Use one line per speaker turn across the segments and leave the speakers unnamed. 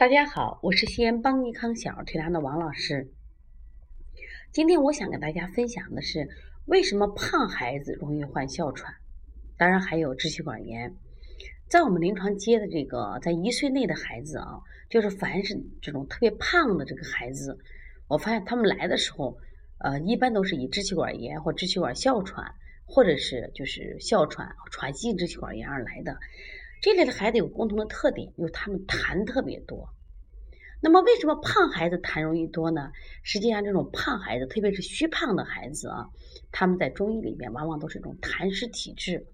大家好，我是西安邦尼康小儿推拿的王老师。今天我想跟大家分享的是，为什么胖孩子容易患哮喘，当然还有支气管炎。在我们临床接的这个在一岁内的孩子啊，就是凡是这种特别胖的这个孩子，我发现他们来的时候，呃，一般都是以支气管炎或支气管哮喘，或者是就是哮喘、喘息支气管炎而来的。这类的孩子有共同的特点，就是他们痰特别多。那么，为什么胖孩子痰容易多呢？实际上，这种胖孩子，特别是虚胖的孩子啊，他们在中医里面往往都是一种痰湿体质。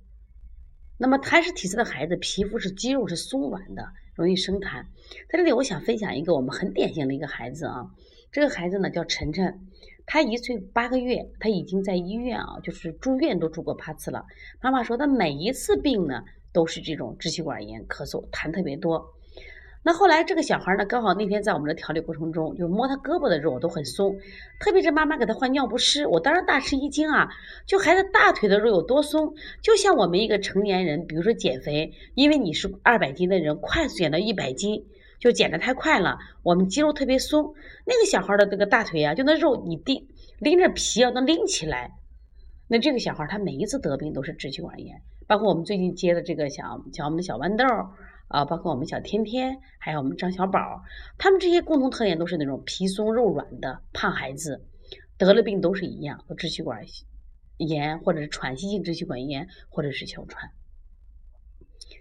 那么，痰湿体质的孩子，皮肤是肌肉是松软的，容易生痰。在这里，我想分享一个我们很典型的一个孩子啊，这个孩子呢叫晨晨，他一岁八个月，他已经在医院啊，就是住院都住过八次了。妈妈说，他每一次病呢。都是这种支气管炎，咳嗽痰特别多。那后来这个小孩呢，刚好那天在我们的调理过程中，就摸他胳膊的肉都很松，特别是妈妈给他换尿不湿，我当时大吃一惊啊！就孩子大腿的肉有多松，就像我们一个成年人，比如说减肥，因为你是二百斤的人，快速减到一百斤，就减得太快了，我们肌肉特别松。那个小孩的这个大腿啊，就那肉你拎拎着皮啊，能拎起来。那这个小孩他每一次得病都是支气管炎。包括我们最近接的这个小小我们的小豌豆啊，包括我们小天天，还有我们张小宝，他们这些共同特点都是那种皮松肉软的胖孩子，得了病都是一样，支气管炎或者是喘息性支气管炎或者是哮喘，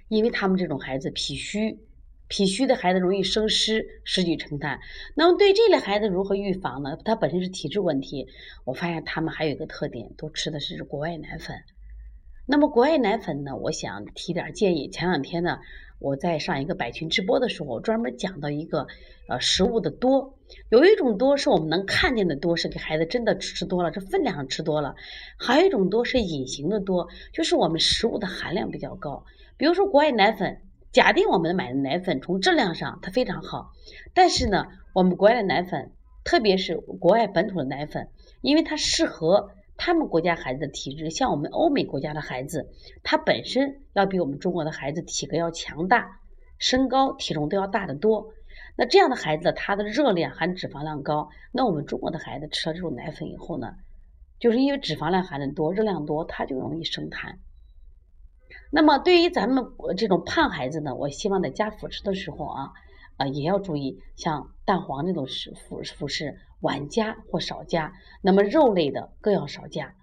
因为他们这种孩子脾虚，脾虚的孩子容易生湿，湿聚成痰。那么对这类孩子如何预防呢？他本身是体质问题，我发现他们还有一个特点，都吃的是国外奶粉。那么国外奶粉呢？我想提点建议。前两天呢，我在上一个百群直播的时候，专门讲到一个呃食物的多，有一种多是我们能看见的多，是给孩子真的吃多了，这分量吃多了；还有一种多是隐形的多，就是我们食物的含量比较高。比如说国外奶粉，假定我们买的奶粉从质量上它非常好，但是呢，我们国外的奶粉，特别是国外本土的奶粉，因为它适合。他们国家孩子的体质，像我们欧美国家的孩子，他本身要比我们中国的孩子体格要强大，身高体重都要大得多。那这样的孩子，他的热量含脂肪量高。那我们中国的孩子吃了这种奶粉以后呢，就是因为脂肪量含的多，热量多，他就容易生痰。那么对于咱们这种胖孩子呢，我希望在加辅食的时候啊。啊，也要注意，像蛋黄这种食辅辅食晚加或少加，那么肉类的更要少加，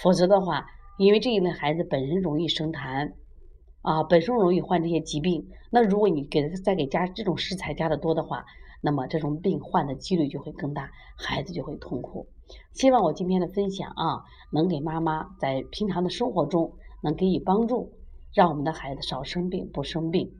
否则的话，因为这一类孩子本身容易生痰，啊，本身容易患这些疾病，那如果你给再给加这种食材加的多的话，那么这种病患的几率就会更大，孩子就会痛苦。希望我今天的分享啊，能给妈妈在平常的生活中能给予帮助，让我们的孩子少生病，不生病。